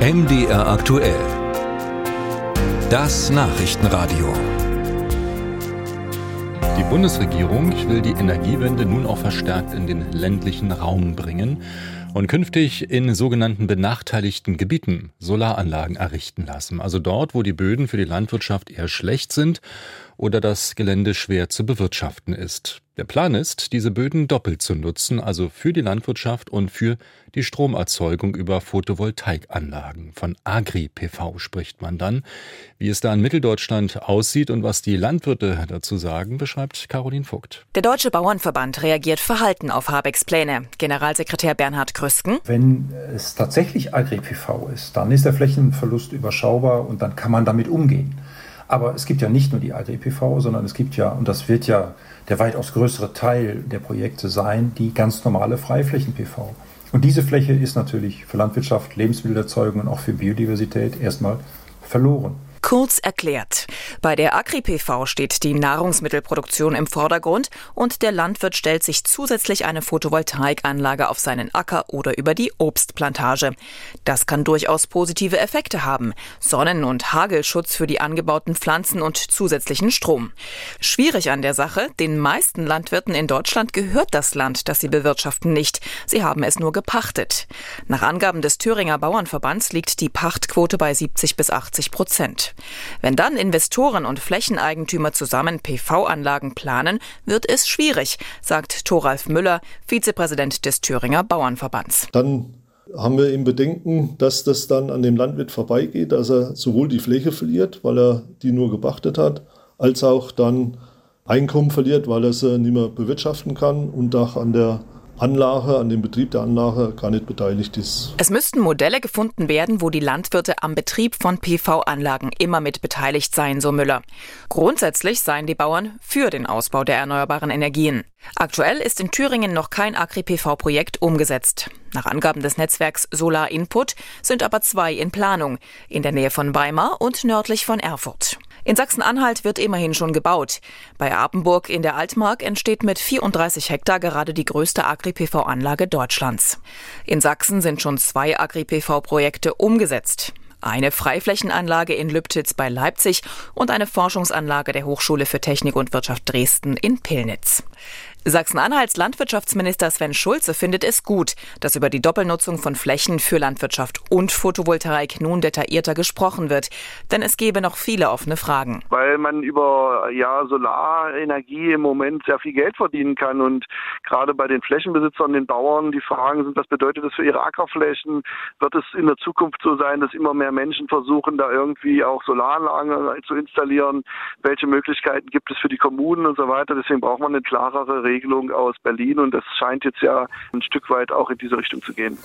MDR aktuell. Das Nachrichtenradio. Die Bundesregierung will die Energiewende nun auch verstärkt in den ländlichen Raum bringen und künftig in sogenannten benachteiligten Gebieten Solaranlagen errichten lassen. Also dort, wo die Böden für die Landwirtschaft eher schlecht sind oder das Gelände schwer zu bewirtschaften ist. Der Plan ist, diese Böden doppelt zu nutzen, also für die Landwirtschaft und für die Stromerzeugung über Photovoltaikanlagen. Von Agri-PV spricht man dann. Wie es da in Mitteldeutschland aussieht und was die Landwirte dazu sagen, beschreibt Caroline Vogt. Der Deutsche Bauernverband reagiert verhalten auf Habecks Pläne. Generalsekretär Bernhard Krüsken. Wenn es tatsächlich Agri-PV ist, dann ist der Flächenverlust überschaubar und dann kann man damit umgehen. Aber es gibt ja nicht nur die Agri-PV, sondern es gibt ja, und das wird ja der weitaus größere Teil der Projekte sein, die ganz normale Freiflächen-PV. Und diese Fläche ist natürlich für Landwirtschaft, Lebensmittelerzeugung und auch für Biodiversität erstmal verloren. Kurz erklärt. Bei der Agri-PV steht die Nahrungsmittelproduktion im Vordergrund und der Landwirt stellt sich zusätzlich eine Photovoltaikanlage auf seinen Acker oder über die Obstplantage. Das kann durchaus positive Effekte haben. Sonnen- und Hagelschutz für die angebauten Pflanzen und zusätzlichen Strom. Schwierig an der Sache, den meisten Landwirten in Deutschland gehört das Land, das sie bewirtschaften, nicht. Sie haben es nur gepachtet. Nach Angaben des Thüringer Bauernverbands liegt die Pachtquote bei 70 bis 80 Prozent. Wenn dann Investoren und Flächeneigentümer zusammen PV-Anlagen planen, wird es schwierig, sagt Thoralf Müller, Vizepräsident des Thüringer Bauernverbands. Dann haben wir eben Bedenken, dass das dann an dem Landwirt vorbeigeht, dass er sowohl die Fläche verliert, weil er die nur gepachtet hat, als auch dann Einkommen verliert, weil er sie nicht mehr bewirtschaften kann und auch an der Anlage, an dem Betrieb der Anlage gar nicht beteiligt ist. Es müssten Modelle gefunden werden, wo die Landwirte am Betrieb von PV-Anlagen immer mit beteiligt seien, so Müller. Grundsätzlich seien die Bauern für den Ausbau der erneuerbaren Energien. Aktuell ist in Thüringen noch kein Agri-PV-Projekt umgesetzt. Nach Angaben des Netzwerks Solar Input sind aber zwei in Planung, in der Nähe von Weimar und nördlich von Erfurt. In Sachsen-Anhalt wird immerhin schon gebaut. Bei Apenburg in der Altmark entsteht mit 34 Hektar gerade die größte Agri-PV-Anlage Deutschlands. In Sachsen sind schon zwei Agri-PV-Projekte umgesetzt. Eine Freiflächenanlage in Lübtitz bei Leipzig und eine Forschungsanlage der Hochschule für Technik und Wirtschaft Dresden in Pillnitz. Sachsen-Anhalts Landwirtschaftsminister Sven Schulze findet es gut, dass über die Doppelnutzung von Flächen für Landwirtschaft und Photovoltaik nun detaillierter gesprochen wird. Denn es gäbe noch viele offene Fragen. Weil man über ja, Solarenergie im Moment sehr viel Geld verdienen kann. Und gerade bei den Flächenbesitzern, den Bauern, die Fragen sind, was bedeutet das für ihre Ackerflächen? Wird es in der Zukunft so sein, dass immer mehr Menschen versuchen, da irgendwie auch Solaranlagen zu installieren? Welche Möglichkeiten gibt es für die Kommunen und so weiter? Deswegen braucht man eine klarere Regelung aus Berlin und das scheint jetzt ja ein Stück weit auch in diese Richtung zu gehen.